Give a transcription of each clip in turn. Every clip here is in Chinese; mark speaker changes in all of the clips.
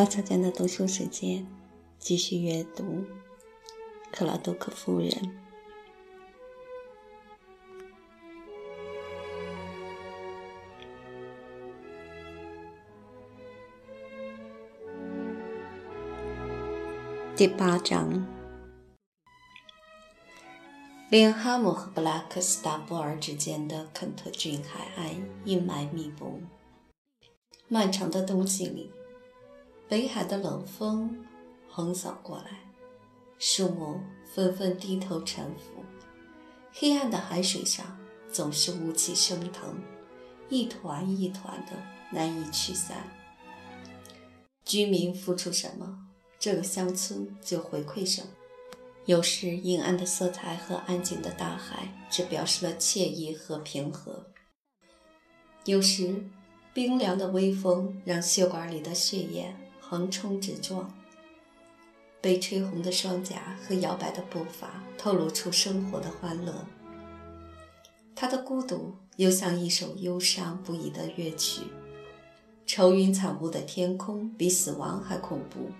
Speaker 1: 花草间的读书时间，继续阅读《克劳多克夫人》第八章。连哈姆和布拉克斯达波尔之间的肯特郡海岸阴霾密布，漫长的冬季里。北海的冷风横扫过来，树木纷纷低头沉浮。黑暗的海水上总是雾气升腾，一团一团的，难以驱散。居民付出什么，这个乡村就回馈什么。有时阴暗的色彩和安静的大海只表示了惬意和平和；有时冰凉的微风让血管里的血液。横冲直撞，被吹红的双颊和摇摆的步伐透露出生活的欢乐。他的孤独又像一首忧伤不已的乐曲。愁云惨雾的天空比死亡还恐怖。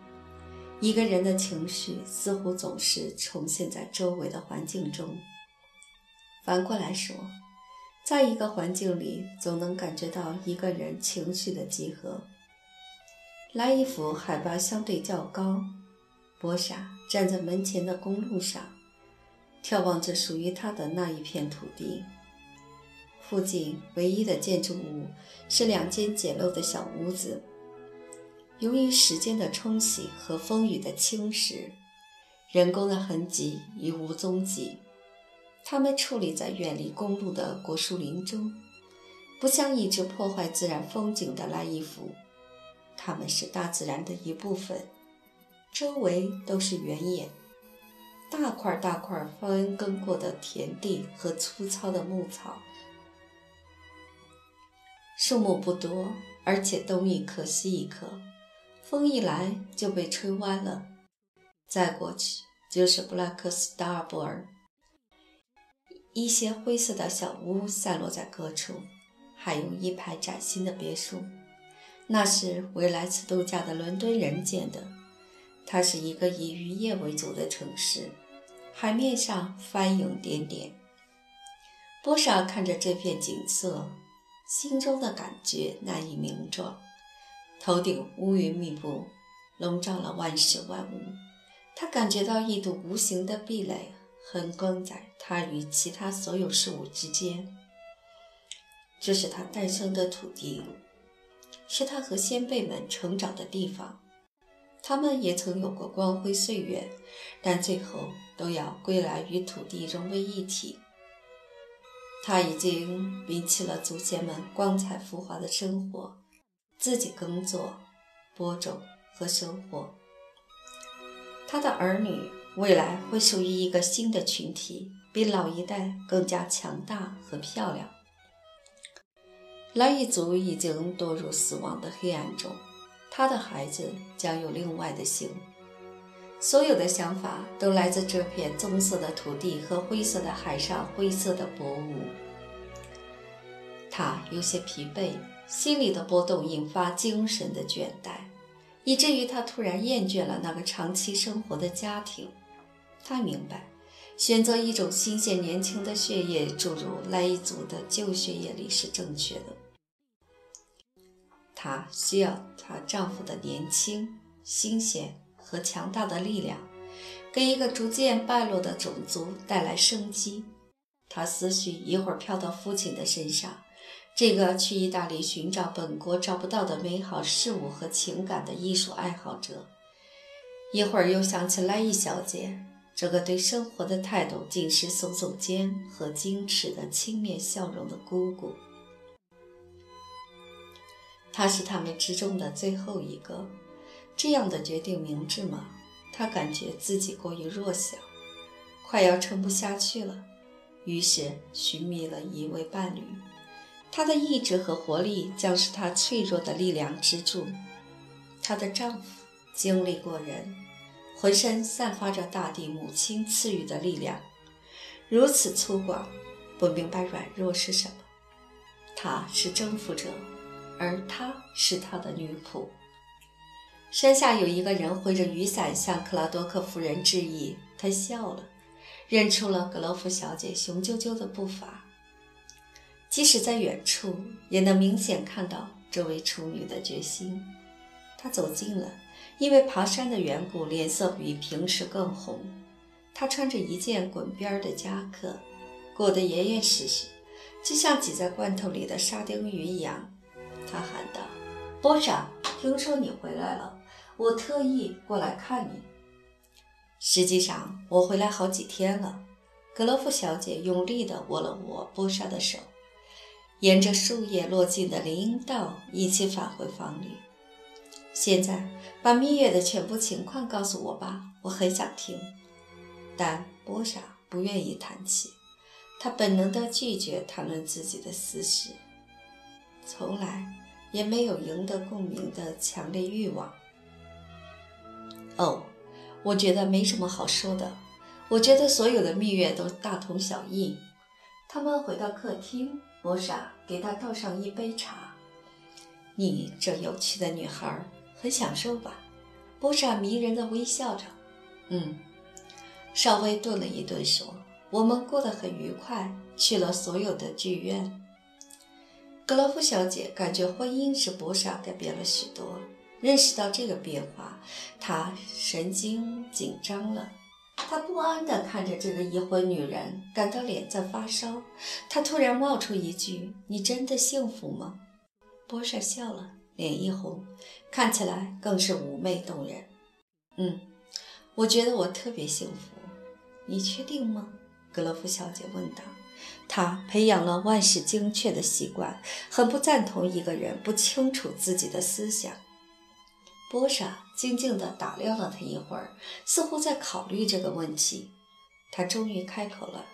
Speaker 1: 一个人的情绪似乎总是重现在周围的环境中。反过来说，在一个环境里，总能感觉到一个人情绪的集合。拉伊府海拔相对较高，博莎站在门前的公路上，眺望着属于他的那一片土地。附近唯一的建筑物是两间简陋的小屋子，由于时间的冲洗和风雨的侵蚀，人工的痕迹已无踪迹。它们矗立在远离公路的果树林中，不像一直破坏自然风景的拉伊府。它们是大自然的一部分，周围都是原野，大块大块翻耕过的田地和粗糙的牧草。树木不多，而且东一棵西一棵，风一来就被吹弯了。再过去就是布拉克斯达尔布尔，一些灰色的小屋散落在各处，还有一排崭新的别墅。那是为来此度假的伦敦人建的。它是一个以渔业为主的城市，海面上帆影点点。波莎看着这片景色，心中的感觉难以名状。头顶乌云密布，笼罩了万事万物。他感觉到一堵无形的壁垒横亘在他与其他所有事物之间。这是他诞生的土地。是他和先辈们成长的地方，他们也曾有过光辉岁月，但最后都要归来与土地融为一体。他已经摒弃了祖先们光彩浮华的生活，自己耕作、播种和收获。他的儿女未来会属于一个新的群体，比老一代更加强大和漂亮。莱伊族已经堕入死亡的黑暗中，他的孩子将有另外的姓。所有的想法都来自这片棕色的土地和灰色的海上灰色的薄雾。他有些疲惫，心里的波动引发精神的倦怠，以至于他突然厌倦了那个长期生活的家庭。他明白，选择一种新鲜年轻的血液注入莱伊族的旧血液里是正确的。她需要她丈夫的年轻、新鲜和强大的力量，给一个逐渐败落的种族带来生机。她思绪一会儿飘到父亲的身上，这个去意大利寻找本国找不到的美好事物和情感的艺术爱好者；一会儿又想起莱伊小姐，这个对生活的态度尽是耸耸肩和矜持的轻蔑笑容的姑姑。他是他们之中的最后一个，这样的决定明智吗？他感觉自己过于弱小，快要撑不下去了，于是寻觅了一位伴侣。她的意志和活力将是她脆弱的力量支柱。她的丈夫精力过人，浑身散发着大地母亲赐予的力量，如此粗犷，不明白软弱是什么。他是征服者。而她是他的女仆。山下有一个人挥着雨伞向克拉多克夫人致意，他笑了，认出了格罗夫小姐雄赳赳的步伐。即使在远处，也能明显看到这位处女的决心。她走近了，因为爬山的缘故，脸色比平时更红。她穿着一件滚边的夹克，裹得严严实实，就像挤在罐头里的沙丁鱼一样。他喊道：“波莎，听说你回来了。”我特意过来看你。实际上，我回来好几天了。格罗夫小姐用力地握了握波莎的手，沿着树叶落尽的林荫道一起返回房里。现在，把蜜月的全部情况告诉我吧，我很想听。但波莎不愿意谈起，她本能地拒绝谈论自己的私事，从来也没有赢得共鸣的强烈欲望。哦，我觉得没什么好说的。我觉得所有的蜜月都大同小异。他们回到客厅，波莎给他倒上一杯茶。你这有趣的女孩，很享受吧？波莎迷人的微笑着。嗯，稍微顿了一顿，说：“我们过得很愉快，去了所有的剧院。”格罗夫小姐感觉婚姻使波莎改变了许多。认识到这个变化，她神经紧张了。他不安地看着这个已婚女人，感到脸在发烧。他突然冒出一句：“你真的幸福吗？”波莎笑了，脸一红，看起来更是妩媚动人。“嗯，我觉得我特别幸福。”“你确定吗？”格洛夫小姐问道。他培养了万事精确的习惯，很不赞同一个人不清楚自己的思想。波莎静静地打量了他一会儿，似乎在考虑这个问题。他终于开口了：“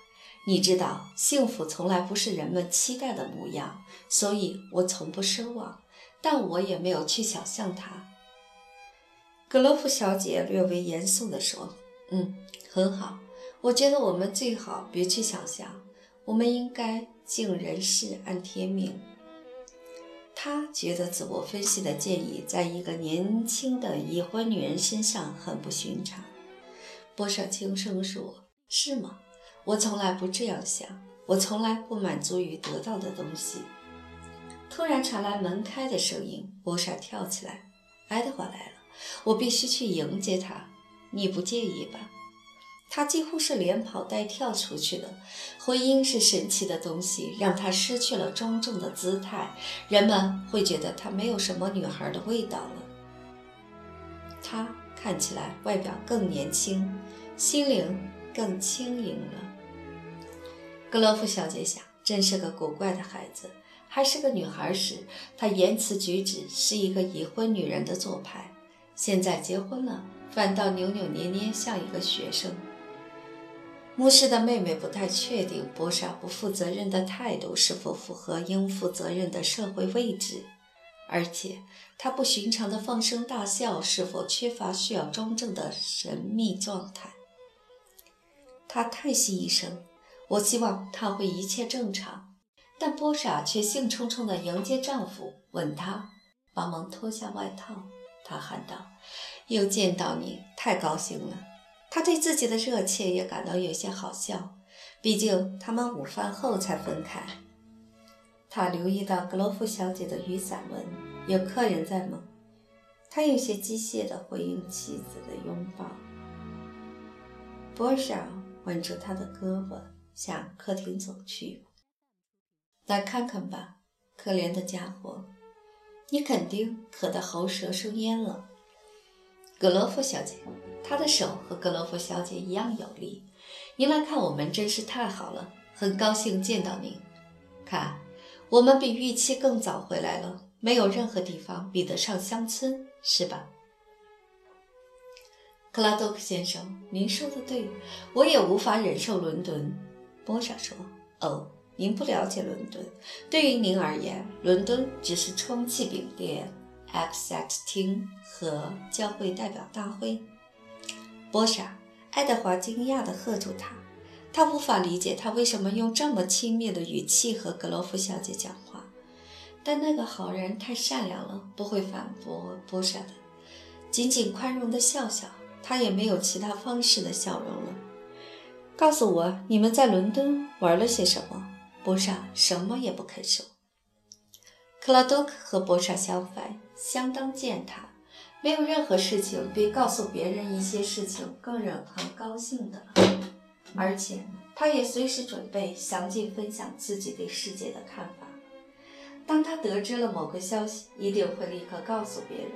Speaker 1: 你知道，幸福从来不是人们期待的模样，所以我从不奢望，但我也没有去想象它。”格罗夫小姐略微严肃地说：“嗯，很好。我觉得我们最好别去想象，我们应该尽人事，按天命。”他觉得自我分析的建议在一个年轻的已婚女人身上很不寻常。波莎轻声说：“是吗？我从来不这样想。我从来不满足于得到的东西。”突然传来门开的声音，波莎跳起来：“爱德华来了，我必须去迎接他。你不介意吧？”他几乎是连跑带跳出去的。婚姻是神奇的东西，让他失去了庄重的姿态，人们会觉得他没有什么女孩的味道了。他看起来外表更年轻，心灵更轻盈了。格洛夫小姐想，真是个古怪的孩子。还是个女孩时，她言辞举止是一个已婚女人的做派；现在结婚了，反倒扭扭捏捏，像一个学生。牧师的妹妹不太确定波莎不负责任的态度是否符合应负责任的社会位置，而且她不寻常的放声大笑是否缺乏需要庄正的神秘状态。她叹息一声：“我希望他会一切正常。”但波莎却兴冲冲地迎接丈夫，吻他，帮忙脱下外套。她喊道：“又见到你，太高兴了。”他对自己的热切也感到有些好笑，毕竟他们午饭后才分开。他留意到格罗夫小姐的雨伞问：“有客人在吗？”他有些机械地回应妻子的拥抱。波莎挽住他的胳膊，向客厅走去。来看看吧，可怜的家伙，你肯定渴得喉舌生烟了，格罗夫小姐。他的手和格罗夫小姐一样有力。您来看我们真是太好了，很高兴见到您。看，我们比预期更早回来了，没有任何地方比得上乡村，是吧？克拉多克先生，您说的对，我也无法忍受伦敦。波莎说：“哦，您不了解伦敦。对于您而言，伦敦只是充气饼店、X X 厅和教会代表大会。”波莎，爱德华惊讶地喝住他，他无法理解他为什么用这么轻蔑的语气和格罗夫小姐讲话。但那个好人太善良了，不会反驳波莎的。仅仅宽容的笑笑，他也没有其他方式的笑容了。告诉我，你们在伦敦玩了些什么？波莎什么也不肯说。克拉多克和波莎相反，相当健谈，没有任何事情比告诉别人一些事情更让他高兴的了。而且，他也随时准备详尽分享自己对世界的看法。当他得知了某个消息，一定会立刻告诉别人。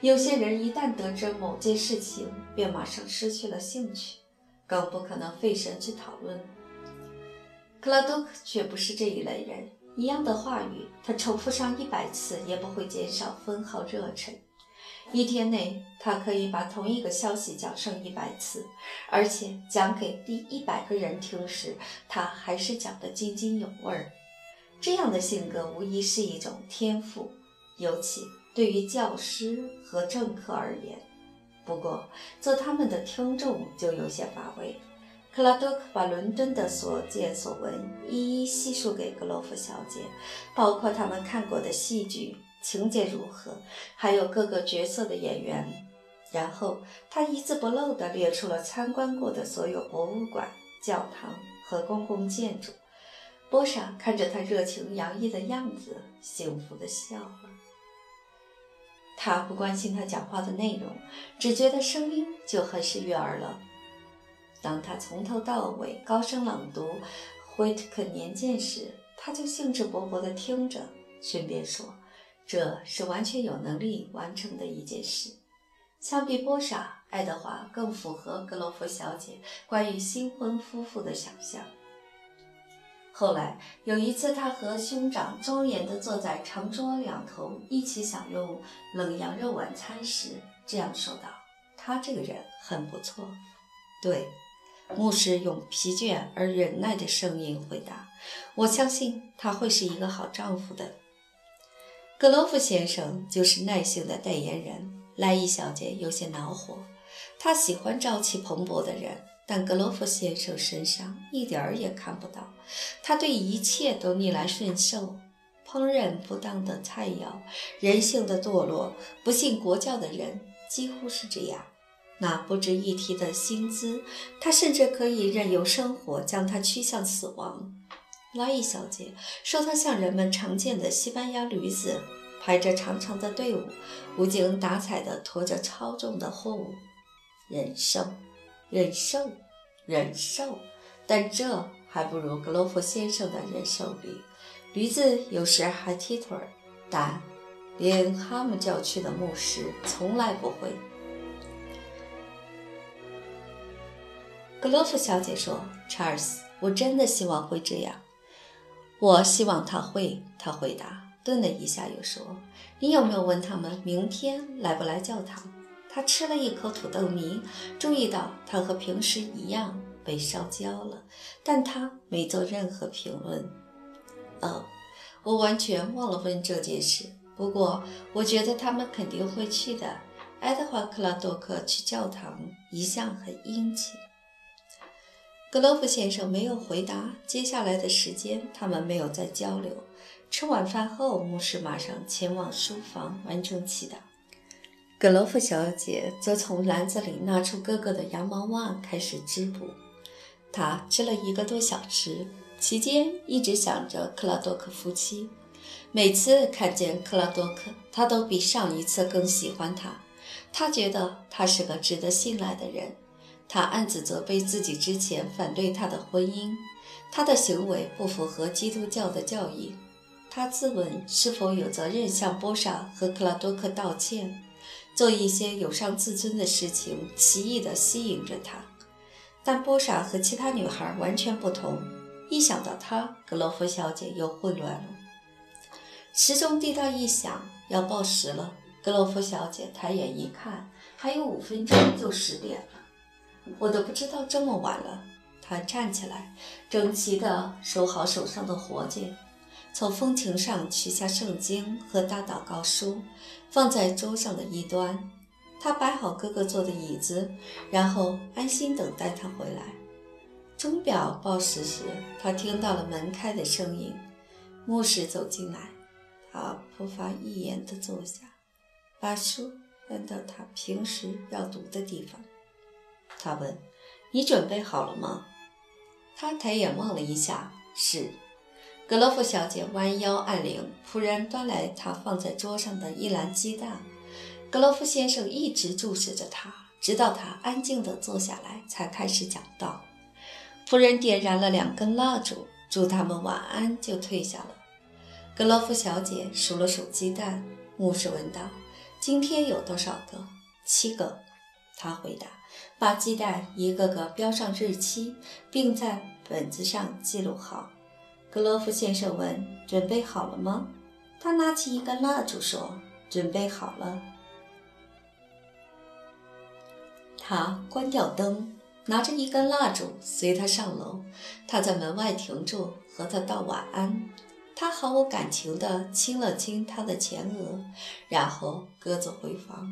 Speaker 1: 有些人一旦得知某件事情，便马上失去了兴趣，更不可能费神去讨论。克拉多克却不是这一类人，一样的话语，他重复上一百次也不会减少分毫热忱。一天内，他可以把同一个消息讲上一百次，而且讲给第一百个人听时，他还是讲得津津有味儿。这样的性格无疑是一种天赋，尤其对于教师和政客而言。不过，做他们的听众就有些乏味。克拉多克把伦敦的所见所闻一一细述给格洛夫小姐，包括他们看过的戏剧。情节如何？还有各个角色的演员。然后他一字不漏地列出了参观过的所有博物馆、教堂和公共建筑。波莎看着他热情洋溢的样子，幸福地笑了。他不关心他讲话的内容，只觉得声音就很是悦耳了。当他从头到尾高声朗读《惠特克年鉴》时，他就兴致勃勃地听着，顺便说。这是完全有能力完成的一件事。相比波莎，爱德华更符合格罗夫小姐关于新婚夫妇的想象。后来有一次，他和兄长庄严地坐在长桌两头一起享用冷羊肉晚餐时，这样说道：“他这个人很不错。”对，牧师用疲倦而忍耐的声音回答：“我相信他会是一个好丈夫的。”格罗夫先生就是耐性的代言人。莱伊小姐有些恼火，她喜欢朝气蓬勃的人，但格罗夫先生身上一点儿也看不到。他对一切都逆来顺受，烹饪不当的菜肴，人性的堕落，不信国教的人几乎是这样。那不值一提的薪资，他甚至可以任由生活将他驱向死亡。拉伊小姐说：“她像人们常见的西班牙驴子，排着长长的队伍，无精打采地驮着超重的货物。忍受，忍受，忍受。但这还不如格罗夫先生的忍受力。驴子有时还踢腿儿，但连哈姆教区的牧师从来不会。”格罗夫小姐说：“查尔斯，我真的希望会这样。”我希望他会，他回答，顿了一下，又说：“你有没有问他们明天来不来教堂？”他吃了一口土豆泥，注意到他和平时一样被烧焦了，但他没做任何评论。哦，我完全忘了问这件事。不过，我觉得他们肯定会去的。爱德华·克拉多克去教堂一向很殷勤。格罗夫先生没有回答。接下来的时间，他们没有再交流。吃晚饭后，牧师马上前往书房完成祈祷。格罗夫小姐则从篮子里拿出哥哥的羊毛袜，开始织布。她织了一个多小时，期间一直想着克拉多克夫妻。每次看见克拉多克，她都比上一次更喜欢他。她觉得他是个值得信赖的人。他暗自责备自己之前反对他的婚姻，他的行为不符合基督教的教义。他自问是否有责任向波莎和克拉多克道歉，做一些有伤自尊的事情，奇异地吸引着他。但波莎和其他女孩完全不同。一想到他，格罗夫小姐又混乱了。时钟滴答一响，要报时了。格罗夫小姐抬眼一看，还有五分钟就十点了。我都不知道这么晚了。他站起来，整齐地收好手上的活计，从风琴上取下圣经和大祷告书，放在桌上的一端。他摆好哥哥坐的椅子，然后安心等待他回来。钟表报时时，他听到了门开的声音。牧师走进来，他不发一言地坐下，把书搬到他平时要读的地方。他问：“你准备好了吗？”他抬眼望了一下，是。格罗夫小姐弯腰按铃，仆人端来她放在桌上的一篮鸡蛋。格罗夫先生一直注视着她，直到她安静地坐下来，才开始讲道。仆人点燃了两根蜡烛，祝他们晚安，就退下了。格罗夫小姐数了数鸡蛋，牧师问道：“今天有多少个？”“七个。”他回答，把鸡蛋一个个标上日期，并在本子上记录好。格罗夫先生问：“准备好了吗？”他拿起一根蜡烛说：“准备好了。”他关掉灯，拿着一根蜡烛随他上楼。他在门外停住，和他道晚安。他毫无感情地亲了亲他的前额，然后各自回房。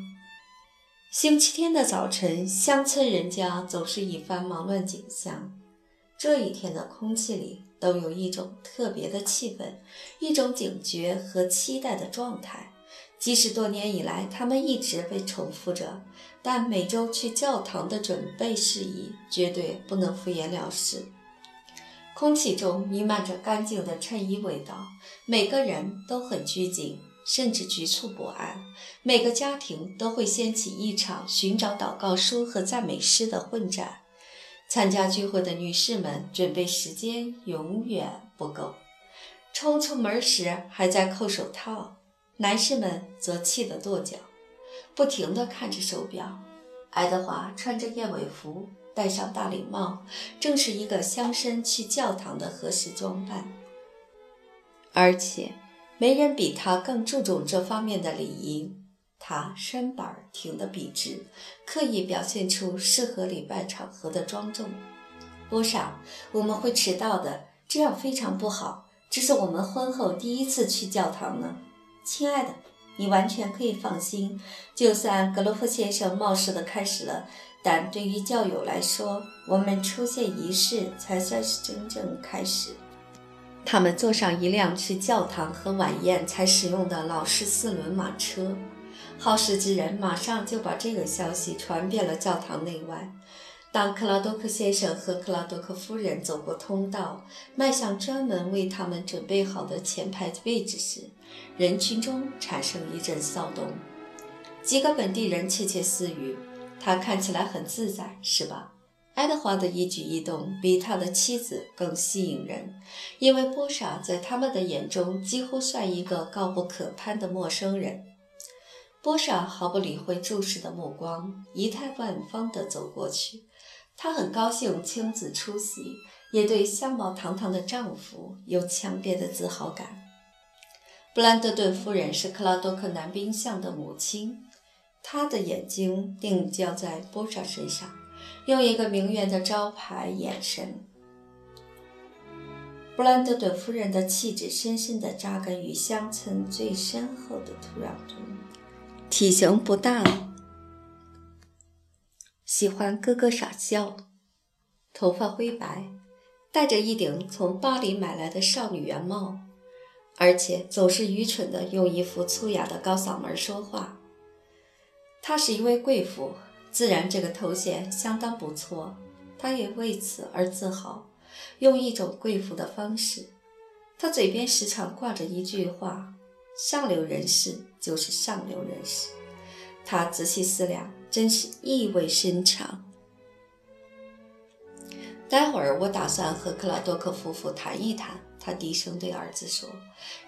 Speaker 1: 星期天的早晨，乡村人家总是一番忙乱景象。这一天的空气里。都有一种特别的气氛，一种警觉和期待的状态。即使多年以来他们一直被重复着，但每周去教堂的准备事宜绝对不能敷衍了事。空气中弥漫着干净的衬衣味道，每个人都很拘谨，甚至局促不安。每个家庭都会掀起一场寻找祷告书和赞美诗的混战。参加聚会的女士们准备时间永远不够，冲出门时还在扣手套；男士们则气得跺脚，不停地看着手表。爱德华穿着燕尾服，戴上大礼帽，正是一个乡绅去教堂的合适装扮。而且，没人比他更注重这方面的礼仪。他身板挺得笔直，刻意表现出适合礼拜场合的庄重。波莎，我们会迟到的，这样非常不好。这是我们婚后第一次去教堂呢，亲爱的，你完全可以放心。就算格罗夫先生冒失的开始了，但对于教友来说，我们出现仪式才算是真正开始。他们坐上一辆去教堂和晚宴才使用的老式四轮马车。好事之人马上就把这个消息传遍了教堂内外。当克拉多克先生和克拉多克夫人走过通道，迈向专门为他们准备好的前排位置时，人群中产生一阵骚动。几个本地人窃窃私语：“他看起来很自在，是吧？”爱德华的一举一动比他的妻子更吸引人，因为波莎在他们的眼中几乎算一个高不可攀的陌生人。波莎毫不理会注视的目光，仪态万方地走过去。她很高兴亲自出席，也对相貌堂堂的丈夫有强烈的自豪感。布兰德顿夫人是克拉多克男宾相的母亲，她的眼睛定焦在波莎身上，用一个名媛的招牌眼神。布兰德顿夫人的气质深深地扎根于乡村最深厚的土壤中。体型不大，喜欢咯咯傻笑，头发灰白，戴着一顶从巴黎买来的少女圆帽，而且总是愚蠢地用一副粗哑的高嗓门说话。她是一位贵妇，自然这个头衔相当不错，他也为此而自豪，用一种贵妇的方式。他嘴边时常挂着一句话。上流人士就是上流人士，他仔细思量，真是意味深长。待会儿我打算和克拉多克夫妇谈一谈，他低声对儿子说：“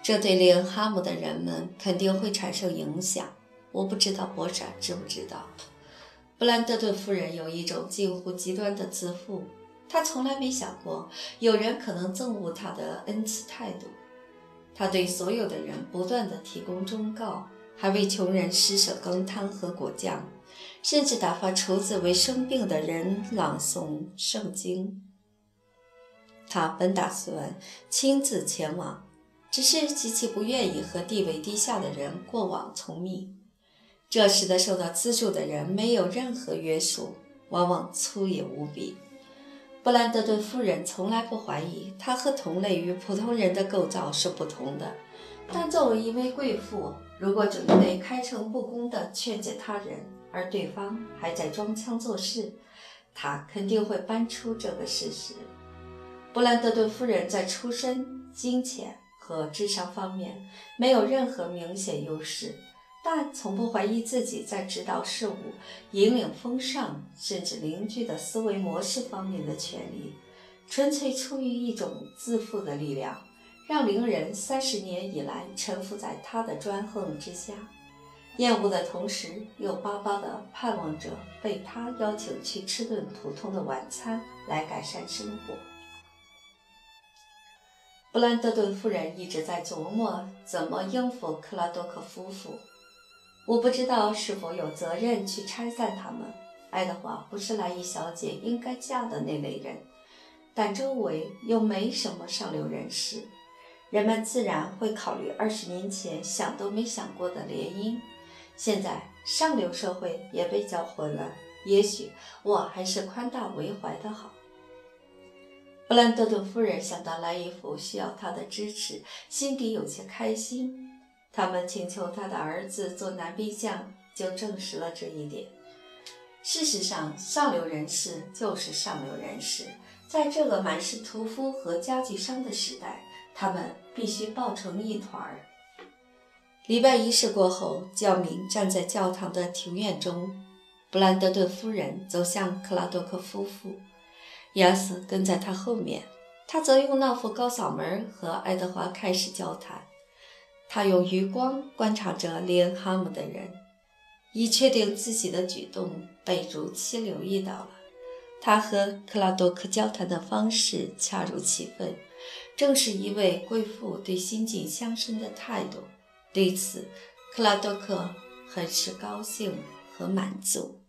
Speaker 1: 这对令哈姆的人们肯定会产生影响。我不知道博莎知不知道。”布兰德顿夫人有一种近乎极端的自负，她从来没想过有人可能憎恶她的恩赐态度。她对所有的人不断地提供忠告，还为穷人施舍羹汤和果酱，甚至打发厨子为生病的人朗诵圣经。他本打算亲自前往，只是极其不愿意和地位低下的人过往从命。这使得受到资助的人没有任何约束，往往粗野无比。布兰德顿夫人从来不怀疑她和同类与普通人的构造是不同的，但作为一位贵妇，如果准备开诚布公地劝解他人，而对方还在装腔作势，他肯定会搬出这个事实：布兰德顿夫人在出身、金钱和智商方面没有任何明显优势。但从不怀疑自己在指导事务、引领风尚，甚至邻居的思维模式方面的权利，纯粹出于一种自负的力量，让邻人三十年以来臣服在他的专横之下。厌恶的同时，又巴巴地盼望着被他邀请去吃顿普通的晚餐来改善生活。布兰德顿夫人一直在琢磨怎么应付克拉多克夫妇。我不知道是否有责任去拆散他们。爱德华不是莱伊小姐应该嫁的那类人，但周围又没什么上流人士，人们自然会考虑二十年前想都没想过的联姻。现在上流社会也被搅混了，也许我还是宽大为怀的好。布兰德顿夫人想到莱伊夫需要她的支持，心底有些开心。他们请求他的儿子做男兵相，就证实了这一点。事实上，上流人士就是上流人士，在这个满是屠夫和家具商的时代，他们必须抱成一团儿。礼拜仪式过后，教民站在教堂的庭院中，布兰德顿夫人走向克拉多克夫妇，亚瑟跟在他后面，他则用那副高嗓门和爱德华开始交谈。他用余光观察着连哈姆的人，以确定自己的举动被如期留意到了。他和克拉多克交谈的方式恰如其分，正是一位贵妇对新晋乡绅的态度。对此，克拉多克很是高兴和满足。